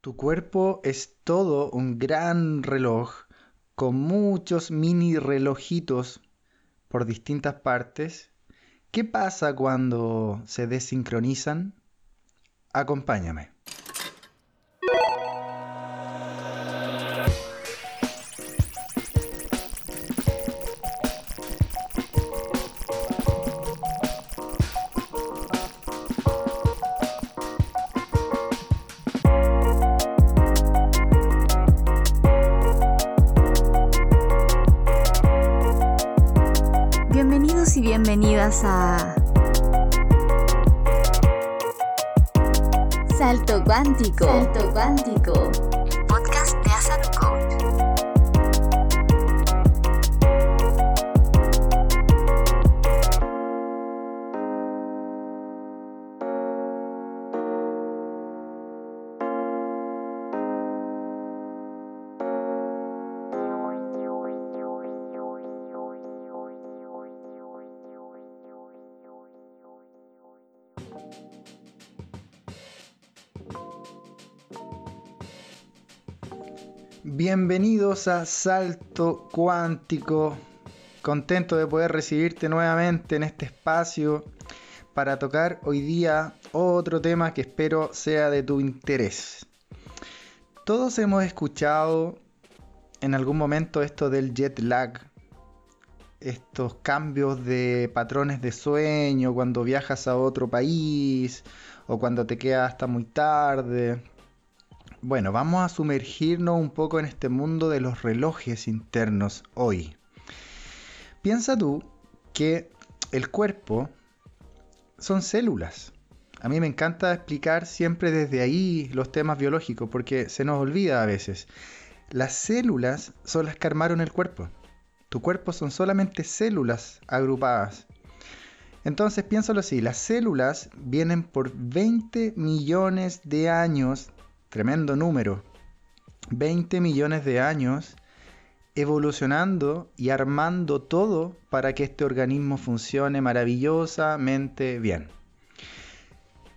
Tu cuerpo es todo un gran reloj con muchos mini relojitos por distintas partes. ¿Qué pasa cuando se desincronizan? Acompáñame. Bienvenidos a Salto Cuántico. Contento de poder recibirte nuevamente en este espacio para tocar hoy día otro tema que espero sea de tu interés. Todos hemos escuchado en algún momento esto del jet lag, estos cambios de patrones de sueño cuando viajas a otro país o cuando te quedas hasta muy tarde bueno, vamos a sumergirnos un poco en este mundo de los relojes internos hoy. Piensa tú que el cuerpo son células. A mí me encanta explicar siempre desde ahí los temas biológicos porque se nos olvida a veces. Las células son las que armaron el cuerpo. Tu cuerpo son solamente células agrupadas. Entonces piénsalo así, las células vienen por 20 millones de años tremendo número, 20 millones de años evolucionando y armando todo para que este organismo funcione maravillosamente bien.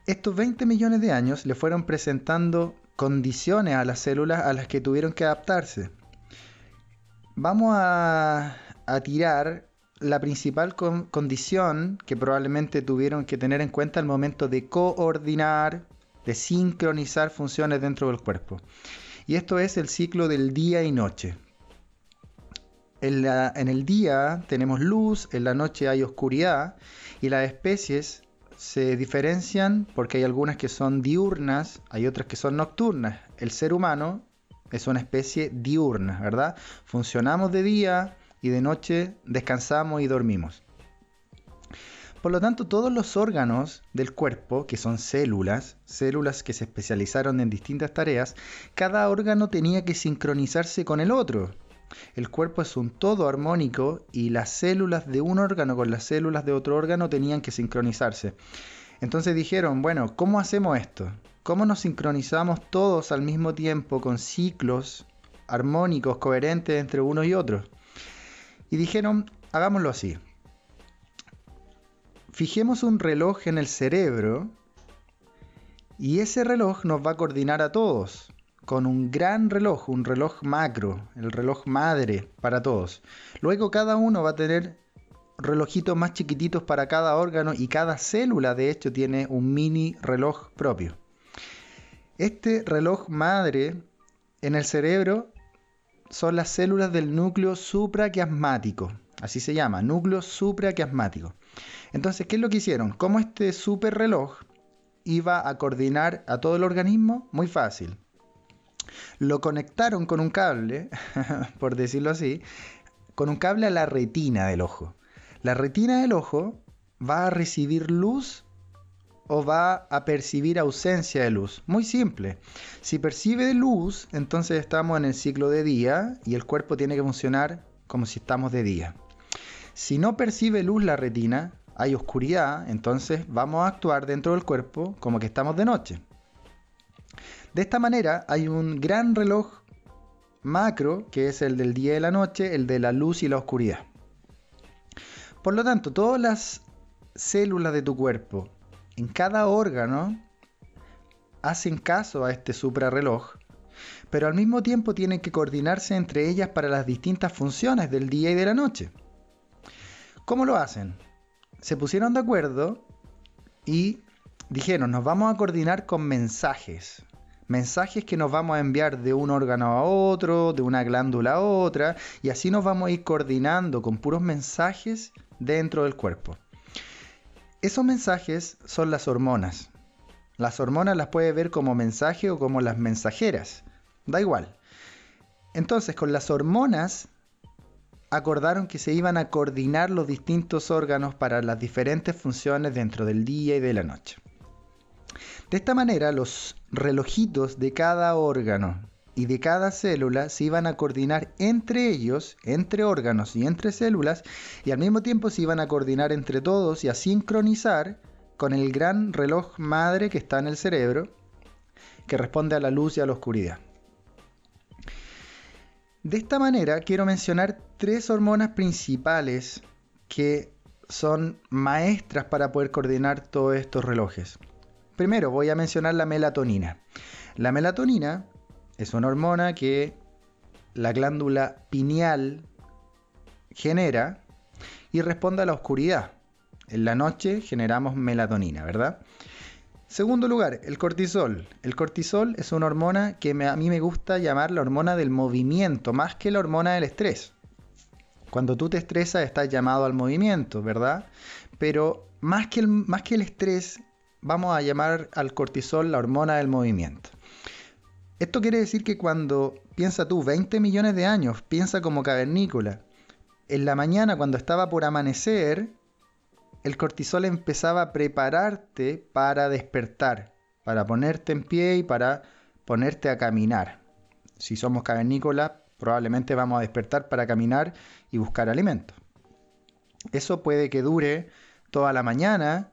Estos 20 millones de años le fueron presentando condiciones a las células a las que tuvieron que adaptarse. Vamos a, tirar la principal condición que probablemente tuvieron que tener en cuenta al momento de coordinar, de sincronizar funciones dentro del cuerpo. Y esto es el ciclo del día y noche. En, en, el día tenemos luz, en la noche hay oscuridad y las especies se diferencian porque hay algunas que son diurnas, hay otras que son nocturnas. El ser humano es una especie diurna, ¿verdad? Funcionamos de día y de noche descansamos y dormimos. Por lo tanto, todos los órganos del cuerpo, que son células, células que se especializaron en distintas tareas, cada órgano tenía que sincronizarse con el otro. El cuerpo es un todo armónico y las células de un órgano con las células de otro órgano tenían que sincronizarse. Entonces dijeron, bueno, ¿cómo hacemos esto? ¿Cómo nos sincronizamos todos al mismo tiempo con ciclos armónicos, coherentes entre uno y otro? Y dijeron, hagámoslo así fijemos un reloj en el cerebro y ese reloj nos va a coordinar a todos con un gran reloj, un reloj macro, el reloj madre para todos. Luego cada uno va a tener relojitos más chiquititos para cada órgano y cada célula de hecho tiene un mini reloj propio. Este reloj madre en el cerebro son las células del núcleo supraquiasmático, así se llama, núcleo supraquiasmático. Entonces, ¿qué es lo que hicieron? ¿Cómo este super reloj iba a coordinar a todo el organismo? Muy fácil. Lo conectaron con un cable, por decirlo así, con un cable a la retina del ojo. La retina del ojo va a recibir luz o va a percibir ausencia de luz. Muy simple. Si percibe luz, entonces estamos en el ciclo de día y el cuerpo tiene que funcionar como si estamos de día. Si no percibe luz la retina, hay oscuridad, entonces vamos a actuar dentro del cuerpo como que estamos de noche. De esta manera hay un gran reloj macro, que es el del día y la noche, el de la luz y la oscuridad. Por lo tanto, todas las células de tu cuerpo, en cada órgano, hacen caso a este suprarreloj, pero al mismo tiempo tienen que coordinarse entre ellas para las distintas funciones del día y de la noche. ¿Cómo lo hacen? Se pusieron de acuerdo y dijeron, nos vamos a coordinar con mensajes. Mensajes que nos vamos a enviar de un órgano a otro, de una glándula a otra, y así nos vamos a ir coordinando con puros mensajes dentro del cuerpo. Esos mensajes son las hormonas. Las hormonas las puedes ver como mensaje o como las mensajeras. Da igual. Entonces, con las hormonas acordaron que se iban a coordinar los distintos órganos para las diferentes funciones dentro del día y de la noche. De esta manera, los relojitos de cada órgano y de cada célula se iban a coordinar entre ellos, entre órganos y entre células, y al mismo tiempo se iban a coordinar entre todos y a sincronizar con el gran reloj madre que está en el cerebro, que responde a la luz y a la oscuridad. De esta manera quiero mencionar tres hormonas principales que son maestras para poder coordinar todos estos relojes. Primero voy a mencionar la melatonina. La melatonina es una hormona que la glándula pineal genera y responde a la oscuridad. En la noche generamos melatonina, ¿verdad? Segundo lugar, el cortisol. El cortisol es una hormona que a mí me gusta llamar la hormona del movimiento, más que la hormona del estrés. Cuando tú te estresas estás llamado al movimiento, ¿verdad? Pero más que el, más que el estrés, vamos a llamar al cortisol la hormona del movimiento. Esto quiere decir que cuando piensa tú 20 millones de años, piensa como cavernícola. En la mañana, cuando estaba por amanecer, el cortisol empezaba a prepararte para despertar, para ponerte en pie y para ponerte a caminar. Si somos cavernícolas, probablemente vamos a despertar para caminar y buscar alimento. Eso puede que dure toda la mañana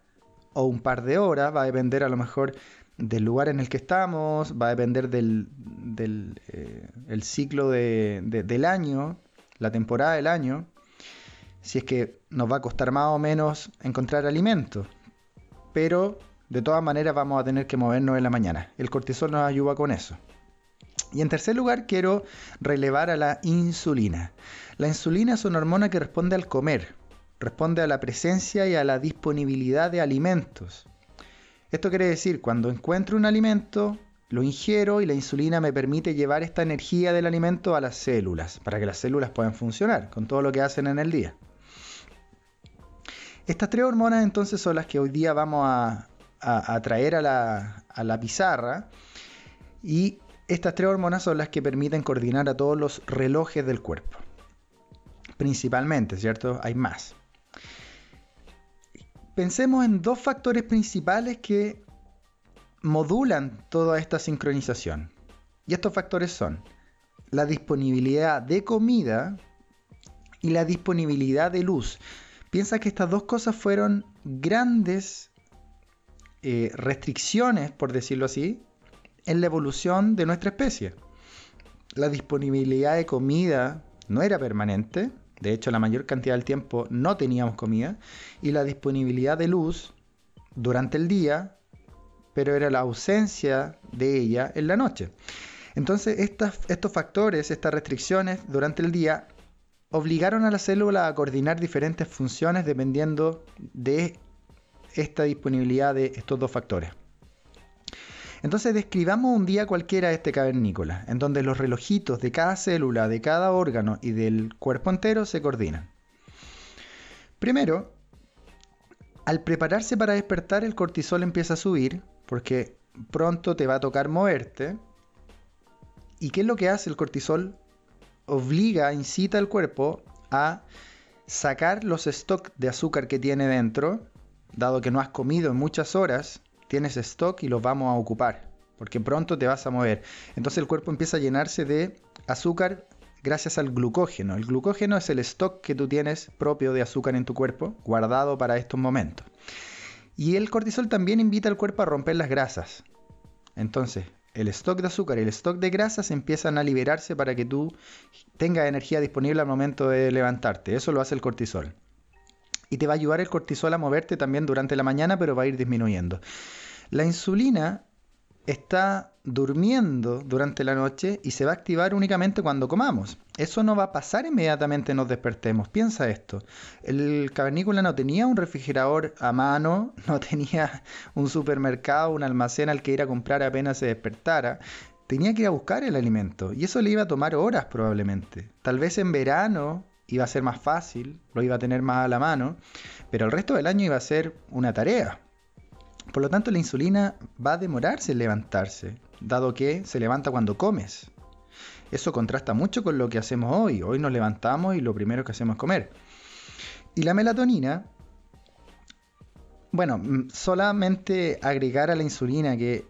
o un par de horas, va a depender a lo mejor del lugar en el que estamos, va a depender del, eh, el ciclo del año, la temporada del año si es que nos va a costar más o menos encontrar alimento. Pero de todas maneras vamos a tener que movernos en la mañana. El cortisol nos ayuda con eso. Y en tercer lugar quiero relevar a la insulina. La insulina es una hormona que responde al comer, responde a la presencia y a la disponibilidad de alimentos. Esto quiere decir, cuando encuentro un alimento, lo ingiero y la insulina me permite llevar esta energía del alimento a las células, para que las células puedan funcionar con todo lo que hacen en el día. Estas tres hormonas entonces son las que hoy día vamos a, traer a la, pizarra y estas tres hormonas son las que permiten coordinar a todos los relojes del cuerpo. Principalmente, ¿cierto? Hay más. Pensemos en dos factores principales que modulan toda esta sincronización. Y estos factores son la disponibilidad de comida y la disponibilidad de luz. Piensa que estas dos cosas fueron grandes eh, restricciones, por decirlo así, en la evolución de nuestra especie. La disponibilidad de comida no era permanente, de hecho la mayor cantidad del tiempo no teníamos comida, y la disponibilidad de luz durante el día, pero era la ausencia de ella en la noche. Entonces estos factores, estas restricciones durante el día obligaron a la célula a coordinar diferentes funciones dependiendo de esta disponibilidad de estos dos factores. Entonces describamos un día cualquiera este cavernícola, en donde los relojitos de cada célula, de cada órgano y del cuerpo entero se coordinan. Primero, al prepararse para despertar el cortisol empieza a subir, porque pronto te va a tocar moverte. ¿Y qué es lo que hace el cortisol? Obliga, incita al cuerpo a sacar los stocks de azúcar que tiene dentro, dado que no has comido en muchas horas, tienes stock y los vamos a ocupar, porque pronto te vas a mover. Entonces el cuerpo empieza a llenarse de azúcar gracias al glucógeno. El glucógeno es el stock que tú tienes propio de azúcar en tu cuerpo, guardado para estos momentos. Y el cortisol también invita al cuerpo a romper las grasas. Entonces, el stock de azúcar y el stock de grasas empiezan a liberarse para que tú tengas energía disponible al momento de levantarte. Eso lo hace el cortisol. Y te va a ayudar el cortisol a moverte también durante la mañana, pero va a ir disminuyendo. La insulina está durmiendo durante la noche y se va a activar únicamente cuando comamos. Eso no va a pasar inmediatamente nos despertemos. Piensa esto. El cavernícola no tenía un refrigerador a mano, no tenía un supermercado, un almacén al que ir a comprar apenas se despertara. Tenía que ir a buscar el alimento y eso le iba a tomar horas probablemente. Tal vez en verano iba a ser más fácil, lo iba a tener más a la mano, pero el resto del año iba a ser una tarea. Por lo tanto, la insulina va a demorarse en levantarse, dado que se levanta cuando comes. Eso contrasta mucho con lo que hacemos hoy. Hoy nos levantamos y lo primero que hacemos es comer. Y la melatonina, bueno, mm, solamente agregar a la insulina que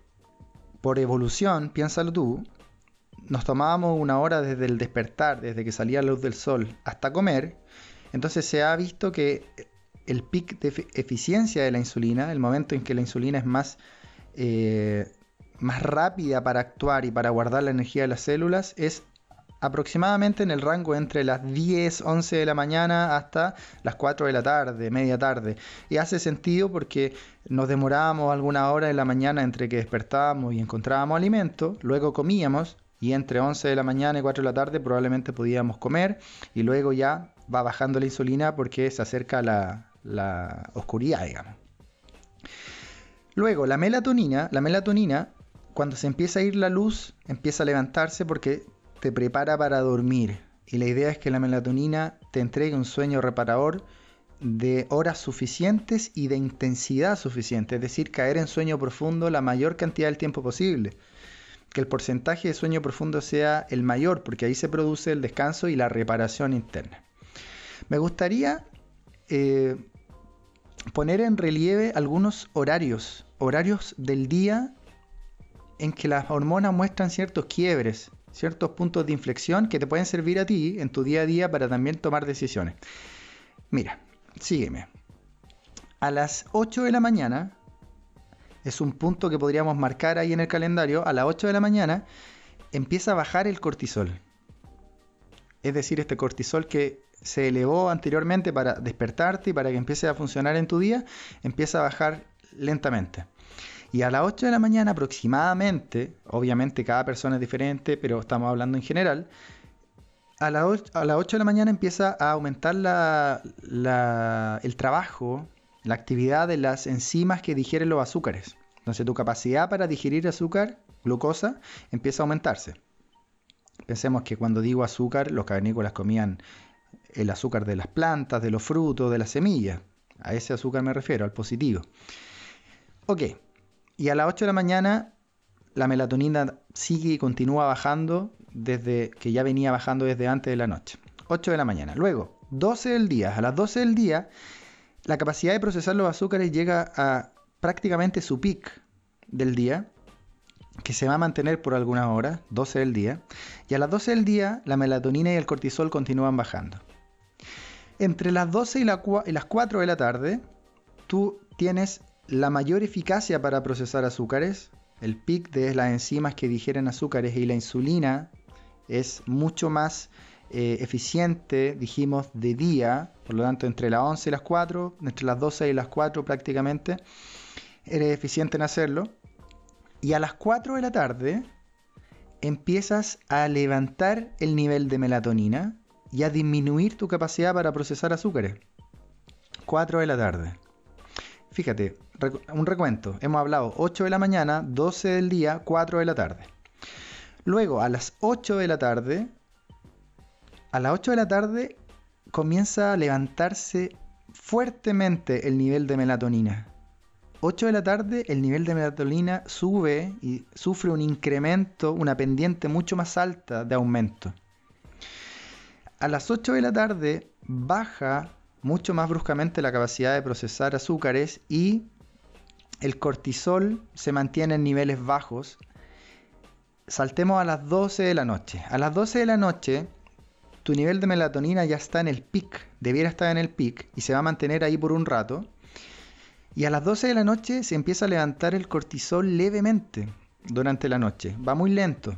por evolución, piénsalo tú, nos tomábamos una hora desde el despertar, desde que salía la luz del sol, hasta comer, entonces se ha visto que el pic de eficiencia de la insulina, el momento en que la insulina es más, eh, más rápida para actuar y para guardar la energía de las células, es aproximadamente en el rango entre las 10, 11 de la mañana hasta las 4 de la tarde, media tarde. Y hace sentido porque nos demorábamos alguna hora en la mañana entre que despertábamos y encontrábamos alimento, luego comíamos y entre 11 de la mañana y 4 de la tarde probablemente podíamos comer y luego ya va bajando la insulina porque se acerca la, la oscuridad, digamos. Luego, la melatonina, la melatonina, cuando se empieza a ir la luz, empieza a levantarse porque te prepara para dormir. Y la idea es que la melatonina te entregue un sueño reparador de horas suficientes y de intensidad suficiente, es decir, caer en sueño profundo la mayor cantidad del tiempo posible. Que el porcentaje de sueño profundo sea el mayor, porque ahí se produce el descanso y la reparación interna. Me gustaría eh, poner en relieve algunos horarios, horarios del día en que las hormonas muestran ciertos quiebres, ciertos puntos de inflexión que te pueden servir a ti en tu día a día para también tomar decisiones. Mira, sígueme. A las 8 de la mañana, es un punto que podríamos marcar ahí en el calendario, a las 8 de la mañana empieza a bajar el cortisol. Es decir, este cortisol que se elevó anteriormente para despertarte y para que empiece a funcionar en tu día, empieza a bajar lentamente. Y a las 8 de la mañana aproximadamente, obviamente cada persona es diferente, pero estamos hablando en general, a, las 8 de la mañana empieza a aumentar el trabajo, la actividad de las enzimas que digieren los azúcares. Entonces tu capacidad para digerir azúcar, glucosa, empieza a aumentarse. Pensemos que cuando digo azúcar, los cavernícolas comían el azúcar de las plantas, de los frutos, de las semillas. A ese azúcar me refiero, al positivo. Ok, y a las 8 de la mañana la melatonina sigue y continúa bajando desde que ya venía bajando desde antes de la noche. 8 de la mañana. Luego, 12 del día. A las 12 del día, la capacidad de procesar los azúcares llega a prácticamente su pic del día, que se va a mantener por algunas horas, 12 del día. Y a las 12 del día, la melatonina y el cortisol continúan bajando. Entre las 12 y, las 4 de la tarde, tú tienes la mayor eficacia para procesar azúcares. El pic de las enzimas que digieren azúcares y la insulina es mucho más eh, eficiente, dijimos, de día. Por lo tanto, entre las 11 y las 4, entre las 12 y las 4 prácticamente, eres eficiente en hacerlo. Y a las 4 de la tarde empiezas a levantar el nivel de melatonina y a disminuir tu capacidad para procesar azúcares. 4 de la tarde. Fíjate, un recuento. Hemos hablado 8 de la mañana, 12 del día, 4 de la tarde. Luego, a las 8 de la tarde, a las 8 de la tarde comienza a levantarse fuertemente el nivel de melatonina. 8 de la tarde el nivel de melatonina sube y sufre un incremento, una pendiente mucho más alta de aumento a las 8 de la tarde baja mucho más bruscamente la capacidad de procesar azúcares y el cortisol se mantiene en niveles bajos. Saltemos a las 12 de la noche. A las 12 de la noche tu nivel de melatonina ya está en el pic, debiera estar en el pic y se va a mantener ahí por un rato. Y a las 12 de la noche se empieza a levantar el cortisol levemente durante la noche. Va muy lento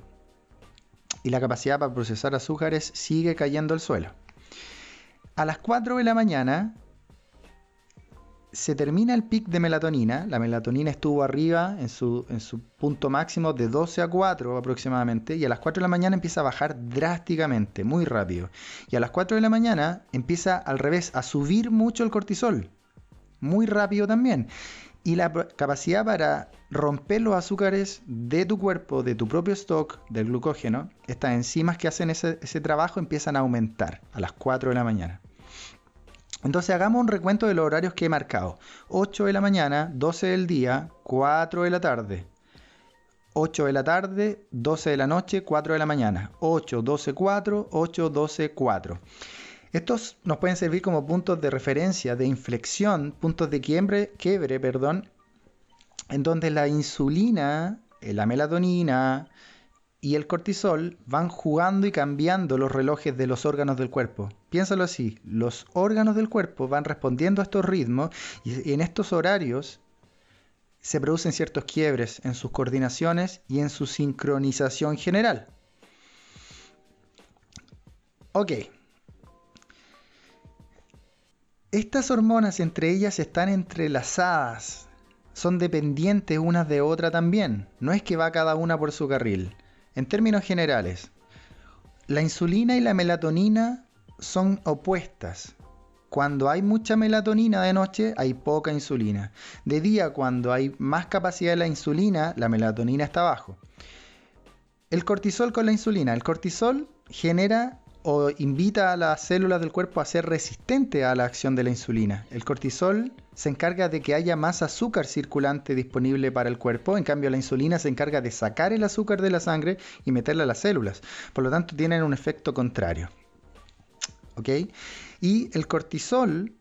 y la capacidad para procesar azúcares sigue cayendo al suelo. A las 4 de la mañana se termina el pic de melatonina, la melatonina estuvo arriba en su, punto máximo de 12 a 4 aproximadamente, y a las 4 de la mañana empieza a bajar drásticamente, muy rápido. Y a las 4 de la mañana empieza al revés, a subir mucho el cortisol, muy rápido también. Y la capacidad para romper los azúcares de tu cuerpo, de tu propio stock, del glucógeno, estas enzimas que hacen ese, ese trabajo empiezan a aumentar a las 4 de la mañana. Entonces hagamos un recuento de los horarios que he marcado. 8 de la mañana, 12 del día, 4 de la tarde. 8 de la tarde, 12 de la noche, 4 de la mañana. 8, 12, 4, 8, 12, 4. Estos nos pueden servir como puntos de referencia, de inflexión, puntos de quiebre, quiebre, perdón, en donde la insulina, eh, la melatonina, y el cortisol van jugando y cambiando los relojes de los órganos del cuerpo. Piénsalo así, los órganos del cuerpo van respondiendo a estos ritmos y en estos horarios se producen ciertos quiebres en sus coordinaciones y en su sincronización general. Ok. Estas hormonas entre ellas están entrelazadas, son dependientes unas de otra también. No es que va cada una por su carril. En términos generales, la insulina y la melatonina son opuestas. Cuando hay mucha melatonina de noche, hay poca insulina. De día, cuando hay más capacidad de la insulina, la melatonina está abajo. El cortisol con la insulina. El cortisol genera o invita a las células del cuerpo a ser resistentes a la acción de la insulina. El cortisol se encarga de que haya más azúcar circulante disponible para el cuerpo, en cambio la insulina se encarga de sacar el azúcar de la sangre y meterla a las células. Por lo tanto, tienen un efecto contrario. ¿Ok? Y el cortisol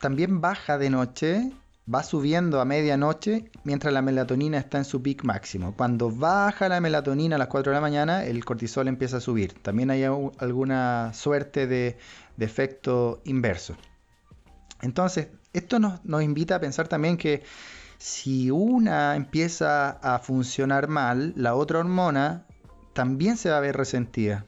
también baja de noche va subiendo a medianoche mientras la melatonina está en su pic máximo. Cuando baja la melatonina a las 4 de la mañana, el cortisol empieza a subir. También hay alguna suerte de, efecto inverso. Entonces, esto nos, nos invita a pensar también que si una empieza a funcionar mal, la otra hormona también se va a ver resentida.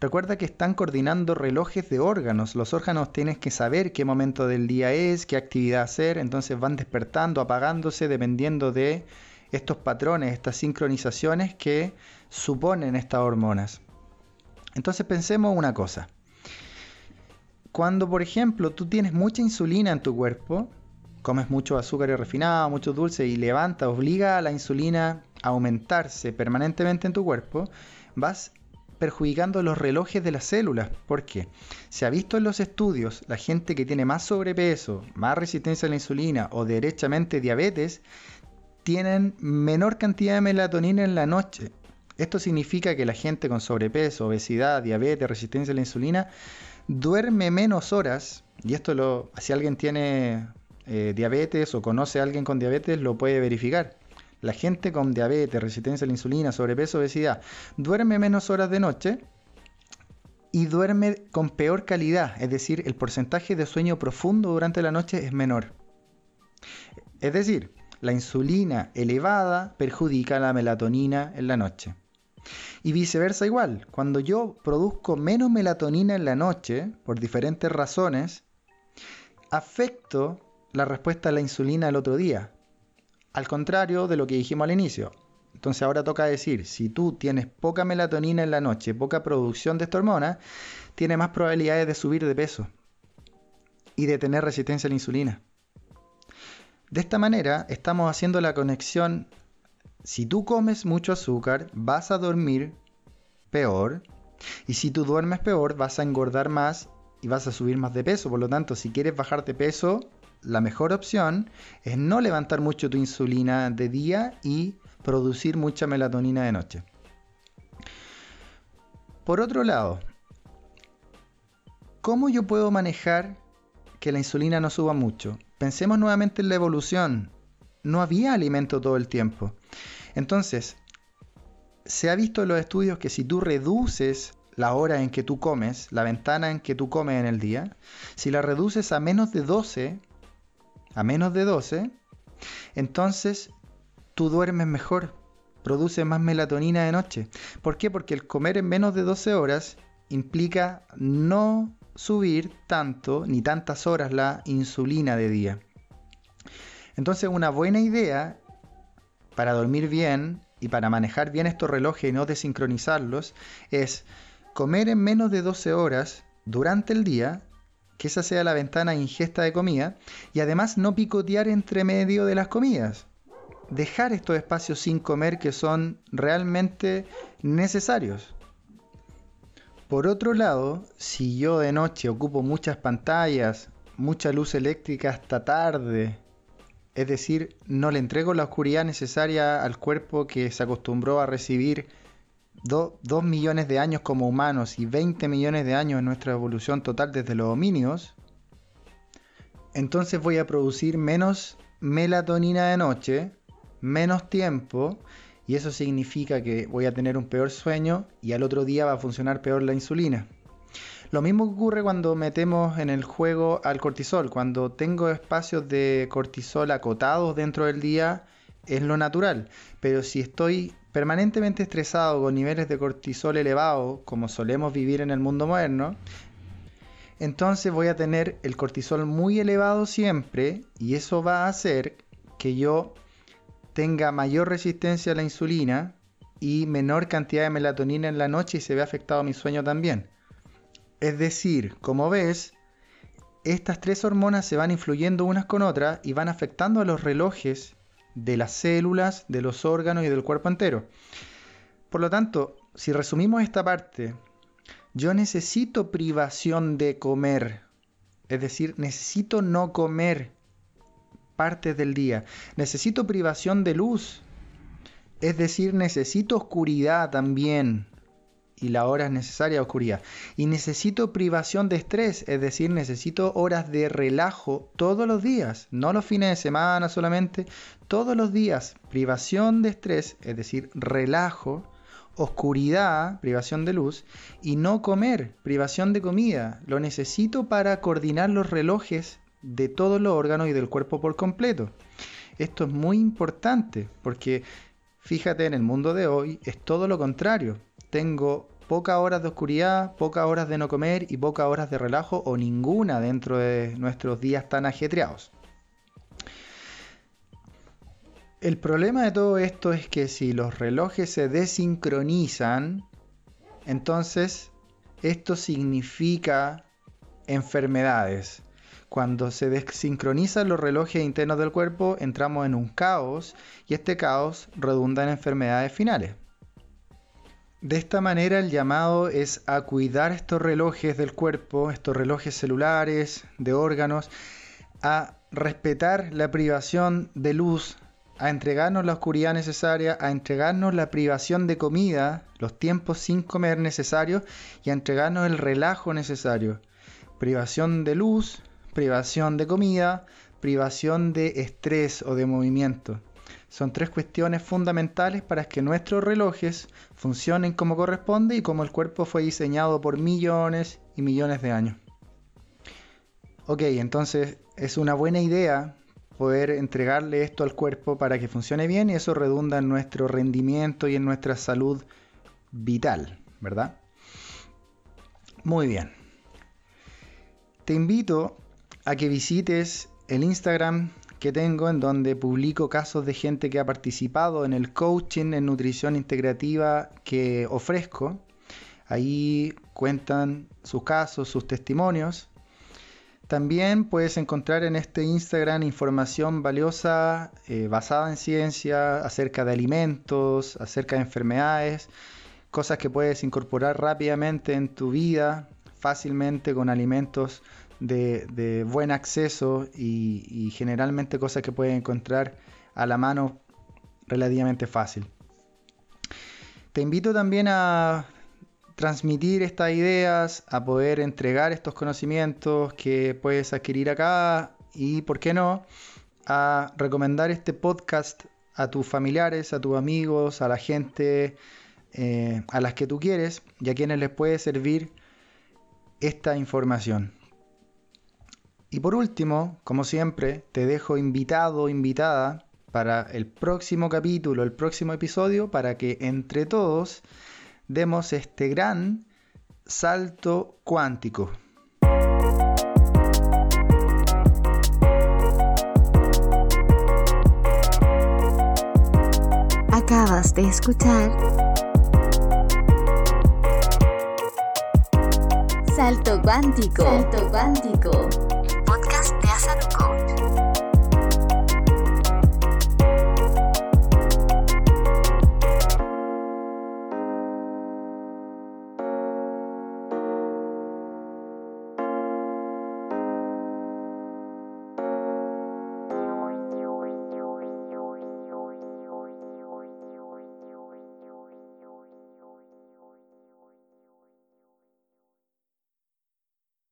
Recuerda que están coordinando relojes de órganos. Los órganos tienen que saber qué momento del día es, qué actividad hacer, entonces van despertando, apagándose dependiendo de estos patrones, estas sincronizaciones que suponen estas hormonas. Entonces pensemos una cosa. Cuando, por ejemplo, tú tienes mucha insulina en tu cuerpo, comes mucho azúcar refinado, mucho dulce y levanta, obliga a la insulina a aumentarse permanentemente en tu cuerpo, vas perjudicando los relojes de las células. porque Se ha visto en los estudios, la gente que tiene más sobrepeso, más resistencia a la insulina o derechamente diabetes, tienen menor cantidad de melatonina en la noche. Esto significa que la gente con sobrepeso, obesidad, diabetes, resistencia a la insulina, duerme menos horas, y esto lo, si alguien tiene eh, diabetes o conoce a alguien con diabetes, lo puede verificar la gente con diabetes, resistencia a la insulina, sobrepeso, obesidad, duerme menos horas de noche y duerme con peor calidad, es decir, el porcentaje de sueño profundo durante la noche es menor. Es decir, la insulina elevada perjudica la melatonina en la noche. Y viceversa igual, cuando yo produzco menos melatonina en la noche, por diferentes razones, afecto la respuesta a la insulina el otro día. Al contrario de lo que dijimos al inicio. Entonces ahora toca decir, si tú tienes poca melatonina en la noche, poca producción de esta hormona, tienes más probabilidades de subir de peso y de tener resistencia a la insulina. De esta manera estamos haciendo la conexión, si tú comes mucho azúcar, vas a dormir peor, y si tú duermes peor, vas a engordar más y vas a subir más de peso. Por lo tanto, si quieres bajar de peso, la mejor opción es no levantar mucho tu insulina de día y producir mucha melatonina de noche. Por otro lado, ¿cómo yo puedo manejar que la insulina no suba mucho? Pensemos nuevamente en la evolución. No había alimento todo el tiempo. Entonces, se ha visto en los estudios que si tú reduces la hora en que tú comes, la ventana en que tú comes en el día, si la reduces a menos de 12, a menos de 12, entonces tú duermes mejor, produces más melatonina de noche. ¿Por qué? Porque el comer en menos de 12 horas implica no subir tanto ni tantas horas la insulina de día. Entonces una buena idea para dormir bien y para manejar bien estos relojes y no desincronizarlos es comer en menos de 12 horas durante el día, que esa sea la ventana ingesta de comida, y además no picotear entre medio de las comidas. Dejar estos espacios sin comer que son realmente necesarios. Por otro lado, si yo de noche ocupo muchas pantallas, mucha luz eléctrica hasta tarde, es decir, no le entrego la oscuridad necesaria al cuerpo que se acostumbró a recibir 2 millones de años como humanos y 20 millones de años en nuestra evolución total desde los homínidos, entonces voy a producir menos melatonina de noche, menos tiempo y eso significa que voy a tener un peor sueño y al otro día va a funcionar peor la insulina. Lo mismo ocurre cuando metemos en el juego al cortisol. Cuando tengo espacios de cortisol acotados dentro del día, es lo natural. Pero si estoy permanentemente estresado con niveles de cortisol elevados, como solemos vivir en el mundo moderno, entonces voy a tener el cortisol muy elevado siempre y eso va a hacer que yo tenga mayor resistencia a la insulina y menor cantidad de melatonina en la noche y se ve afectado mi sueño también. Es decir, como ves, estas tres hormonas se van influyendo unas con otras y van afectando a los relojes de las células, de los órganos y del cuerpo entero. Por lo tanto, si resumimos esta parte, yo necesito privación de comer, es decir, necesito no comer partes del día. Necesito privación de luz. Es decir, necesito oscuridad también. Y la hora es necesaria oscuridad. Y necesito privación de estrés, es decir, necesito horas de relajo todos los días, no los fines de semana solamente, todos los días. Privación de estrés, es decir, relajo, oscuridad, privación de luz, y no comer, privación de comida. Lo necesito para coordinar los relojes de todos los órganos y del cuerpo por completo. Esto es muy importante porque fíjate en el mundo de hoy es todo lo contrario. Tengo pocas horas de oscuridad, pocas horas de no comer y pocas horas de relajo o ninguna dentro de nuestros días tan ajetreados. El problema de todo esto es que si los relojes se desincronizan, entonces esto significa enfermedades. Cuando se desincronizan los relojes internos del cuerpo, entramos en un caos y este caos redunda en enfermedades finales. De esta manera el llamado es a cuidar estos relojes del cuerpo, estos relojes celulares, de órganos, a respetar la privación de luz, a entregarnos la oscuridad necesaria, a entregarnos la privación de comida, los tiempos sin comer necesarios y a entregarnos el relajo necesario. Privación de luz, privación de comida, privación de estrés o de movimiento. Son tres cuestiones fundamentales para que nuestros relojes funcionen como corresponde y como el cuerpo fue diseñado por millones y millones de años. Ok, entonces es una buena idea poder entregarle esto al cuerpo para que funcione bien y eso redunda en nuestro rendimiento y en nuestra salud vital, ¿verdad? Muy bien. Te invito a que visites el Instagram que tengo en donde publico casos de gente que ha participado en el coaching en nutrición integrativa que ofrezco. Ahí cuentan sus casos, sus testimonios. También puedes encontrar en este Instagram información valiosa eh, basada en ciencia acerca de alimentos, acerca de enfermedades, cosas que puedes incorporar rápidamente en tu vida, fácilmente con alimentos de, buen acceso y, generalmente cosas que puedes encontrar a la mano relativamente fácil. Te invito también a transmitir estas ideas, a poder entregar estos conocimientos que puedes adquirir acá y, ¿por qué no?, a recomendar este podcast a tus familiares, a tus amigos, a la gente eh, a las que tú quieres y a quienes les puede servir esta información. Y por último, como siempre, te dejo invitado o invitada para el próximo capítulo, el próximo episodio, para que entre todos demos este gran salto cuántico. Acabas de escuchar Salto Cuántico. Salto Cuántico.